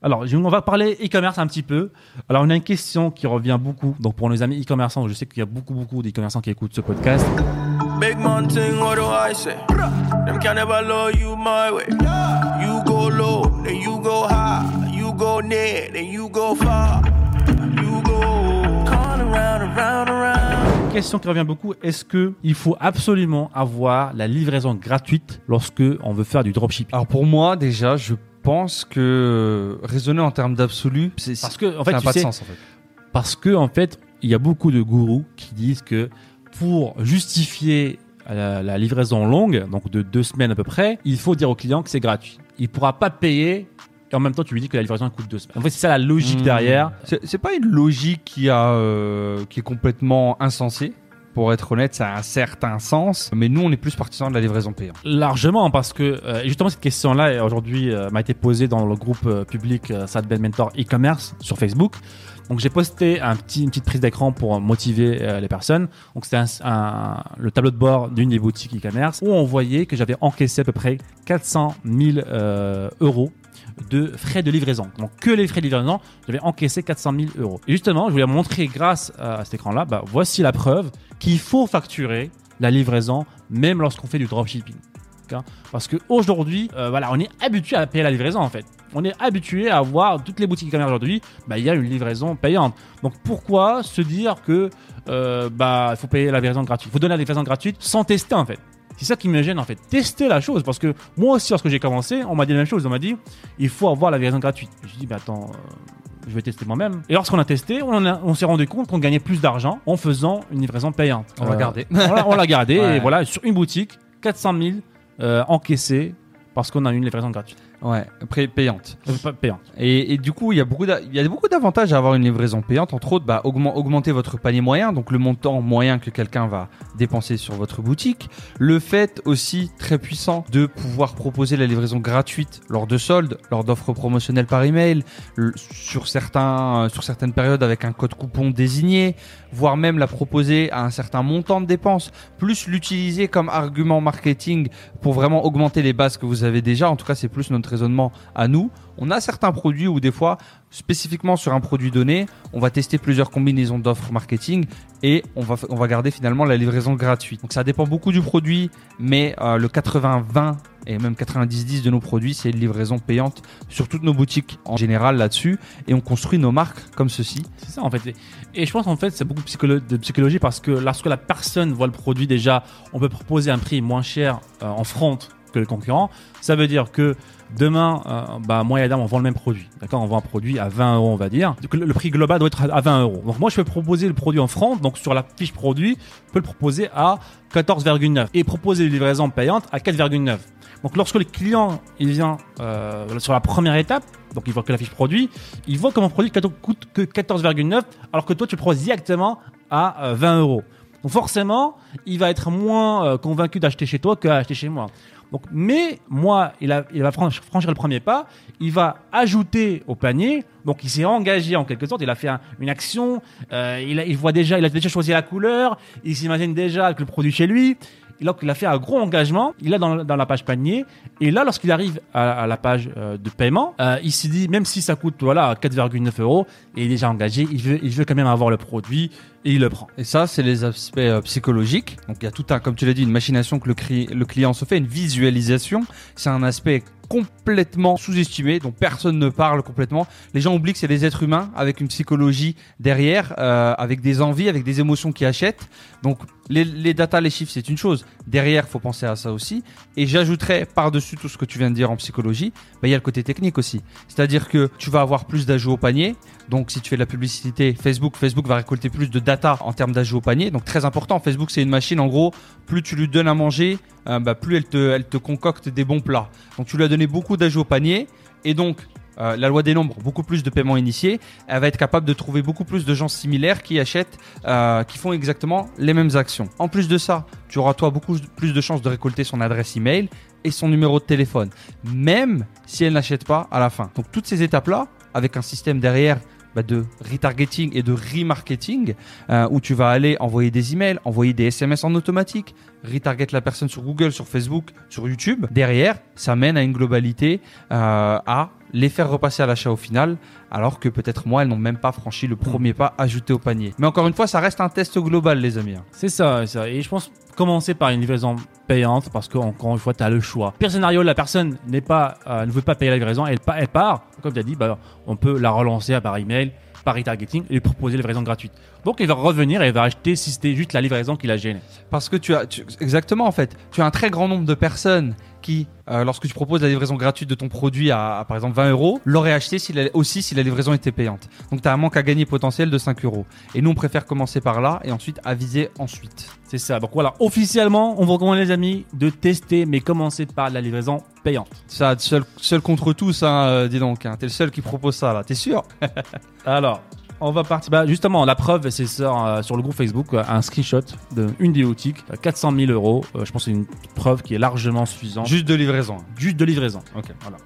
Alors, je- on va parler e-commerce un petit peu. Alors, on a une question qui revient beaucoup. Donc, pour nos amis e-commerçants, je sais qu'il y a beaucoup, beaucoup d'e-commerçants qui écoutent ce podcast. Big man thing, what do I say? Them can never love you my way. You go low, then you go high. You go near, then you go far. You go all around, around, around. Question qui revient beaucoup. Est-ce que il faut absolument avoir la livraison gratuite lorsque on veut faire du dropshipping? Alors pour moi, déjà, je pense que euh, raisonner en termes d'absolu, c'est Parce que, en ça fait, n'a tu pas sais, de sens en fait. Parce que en fait, il y a beaucoup de gourous qui disent que pour justifier la, la livraison longue, donc de deux semaines à peu près, il faut dire au client que c'est gratuit. Il pourra pas payer et en même temps tu lui dis que la livraison coûte deux semaines. En fait, c'est ça la logique Hmm. derrière. C'est c'est pas une logique qui a euh, qui est complètement insensée? Pour être honnête, ça a un certain sens, mais nous, on est plus partisans de la livraison payante. Largement parce que euh, justement cette question-là aujourd'hui euh, m'a été posée dans le groupe euh, public euh, Sadben Mentor e-commerce sur Facebook. Donc j'ai posté une petite prise d'écran pour motiver euh, les personnes. Donc c'était le tableau de bord d'une des boutiques e-commerce où on voyait que j'avais encaissé à peu près 400 000 euh, euros de frais de livraison. Donc que les frais de livraison, j'avais encaissé 400 000 euros. Et justement, je voulais montrer grâce à cet écran-là, bah, voici la preuve qu'il faut facturer la livraison même lorsqu'on fait du dropshipping. Parce qu'aujourd'hui, euh, voilà, on est habitué à payer la livraison en fait. On est habitué à voir toutes les boutiques e-commerce aujourd'hui, bah, il y a une livraison payante. Donc pourquoi se dire que euh, bah il faut payer la livraison gratuite? Il faut donner la livraison gratuite sans tester en fait. C'est ça qui me gêne en fait. Tester la chose parce que moi aussi lorsque j'ai commencé, on m'a dit la même chose. On m'a dit il faut avoir la livraison gratuite. Je dis bah attends. euh, je vais tester moi-même. Et lorsqu'on a testé, on, on s'est rendu compte qu'on gagnait plus d'argent en faisant une livraison payante. On l'a Euh, gardé. on l'a- on l'a gardé Ouais. et voilà, sur une boutique, 400 000 euh, encaissés parce qu'on a une livraison gratuite. Ouais, payante. Euh, pas payante. Et, et du coup, il y a beaucoup il y a beaucoup d'avantages à avoir une livraison payante. Entre autres, bah, augmen- augmenter votre panier moyen, donc le montant moyen que quelqu'un va dépenser sur votre boutique. Le fait aussi très puissant de pouvoir proposer la livraison gratuite lors de soldes, lors d'offres promotionnelles par email, le- sur certains, euh, sur certaines périodes avec un code coupon désigné, voire même la proposer à un certain montant de dépenses, plus l'utiliser comme argument marketing pour vraiment augmenter les bases que vous avez déjà. En tout cas, c'est plus notre raisonnement à nous. On a certains produits où des fois, spécifiquement sur un produit donné, on va tester plusieurs combinaisons d'offres marketing et on va, on va garder finalement la livraison gratuite. Donc ça dépend beaucoup du produit, mais euh, le 80-20 et même 90-10 de nos produits, c'est une livraison payante sur toutes nos boutiques en général là-dessus et on construit nos marques comme ceci. C'est ça en fait. Et, je pense en fait c'est beaucoup de psychologie parce que lorsque la personne voit le produit déjà, on peut proposer un prix moins cher euh, en front que le concurrent. Ça veut dire que demain, euh, bah, moi et Adam, on vend le même produit. D'accord On vend un produit à 20 euros, on va dire. Donc, le, prix global doit être à à 20 euros. Donc moi, je peux proposer le produit en front. Donc sur la fiche produit, je peux le proposer à 14,9 et proposer une livraison payante à 4,9. Donc lorsque le client il vient euh, sur la première étape, donc il voit que la fiche produit, il voit que mon produit coûte que 14,9 alors que toi tu le proposes directement à euh, 20 euros. Donc forcément, il va être moins euh, convaincu d'acheter chez toi qu'à acheter chez moi. Donc, mais moi, il, va franch- franchir le premier pas, il va ajouter au panier, donc il s'est engagé en quelque sorte, il a fait un- une action, euh, il, a- il voit déjà, il a déjà choisi la couleur, il s'imagine déjà avec le produit chez lui, Et donc il a fait un gros engagement, il est dans, la page panier, et là lorsqu'il arrive à, la page euh, de paiement, euh, il s'est dit même si ça coûte voilà 4,9 euros, il est déjà engagé, il veut, quand même avoir le produit et il le prend. Et ça, c'est les aspects euh, psychologiques. Donc il y a tout un, comme tu l'as dit, une machination que le client se fait, une visualisation. C'est un aspect complètement sous-estimé, dont personne ne parle complètement. Les gens oublient que c'est des êtres humains avec une psychologie derrière, euh, avec des envies, avec des émotions qui achètent. Donc les, les datas, les chiffres, c'est une chose. Derrière, faut penser à ça aussi. Et j'ajouterais par-dessus tout ce que tu viens de dire en psychologie, bah, il y a le côté technique aussi. C'est-à-dire que tu vas avoir plus d'ajouts au panier. Donc si tu fais de la publicité Facebook, Facebook va récolter plus de data en termes d'ajouts au panier. Donc très important. Facebook, c'est une machine. En gros, plus tu lui donnes à manger, euh, bah, plus elle te, elle te concocte des bons plats. Donc tu lui as donné beaucoup d'ajouts au panier. Et donc euh, la loi des nombres, beaucoup plus de paiements initiés, elle va être capable de trouver beaucoup plus de gens similaires qui achètent, euh, qui font exactement les mêmes actions. En plus de ça, tu auras toi beaucoup plus de chances de récolter son adresse email et son numéro de téléphone, même si elle n'achète pas à la fin. Donc toutes ces étapes-là, avec un système derrière bah, de retargeting et de remarketing, euh, où tu vas aller envoyer des emails, envoyer des SMS en automatique, retarget la personne sur Google, sur Facebook, sur YouTube. Derrière, ça mène à une globalité, euh, à les faire repasser à l'achat au final, alors que peut-être moi, elles n'ont même pas franchi le premier pas ajouté au panier. Mais encore une fois, ça reste un test global, les amis. hein. C'est ça. Et je pense commencer par une livraison payante parce que encore une fois, tu as le choix. Pire scénario, la personne n'est pas, euh, ne veut pas payer la livraison, elle, elle part. Comme tu as dit, bah, on peut la relancer par email, par retargeting et lui proposer la livraison gratuite. Donc, il va revenir et il va acheter si c'était juste la livraison qui l'a gêné. Parce que tu as, tu- exactement en fait, tu as un très grand nombre de personnes qui, euh, lorsque tu proposes la livraison gratuite de ton produit à, à, par exemple 20 euros, l'auraient acheté si la- aussi si la livraison était payante. Donc tu as un manque à gagner potentiel de 5 euros. Et nous on préfère commencer par là et ensuite aviser ensuite. C'est ça. Donc voilà, officiellement, on vous recommande les amis de tester, mais commencer par la livraison payante. Ça, seul, seul contre tous, hein, euh, dis donc. Hein. T'es le seul qui propose ça là, t'es sûr? Alors, on va partir. Bah, justement, la preuve, c'est sur, euh, sur le groupe Facebook, euh, un screenshot d'une déotique, 400 000 euros. Euh, je pense que c'est une preuve qui est largement suffisante. Juste de livraison. Juste de livraison. Ok. Voilà.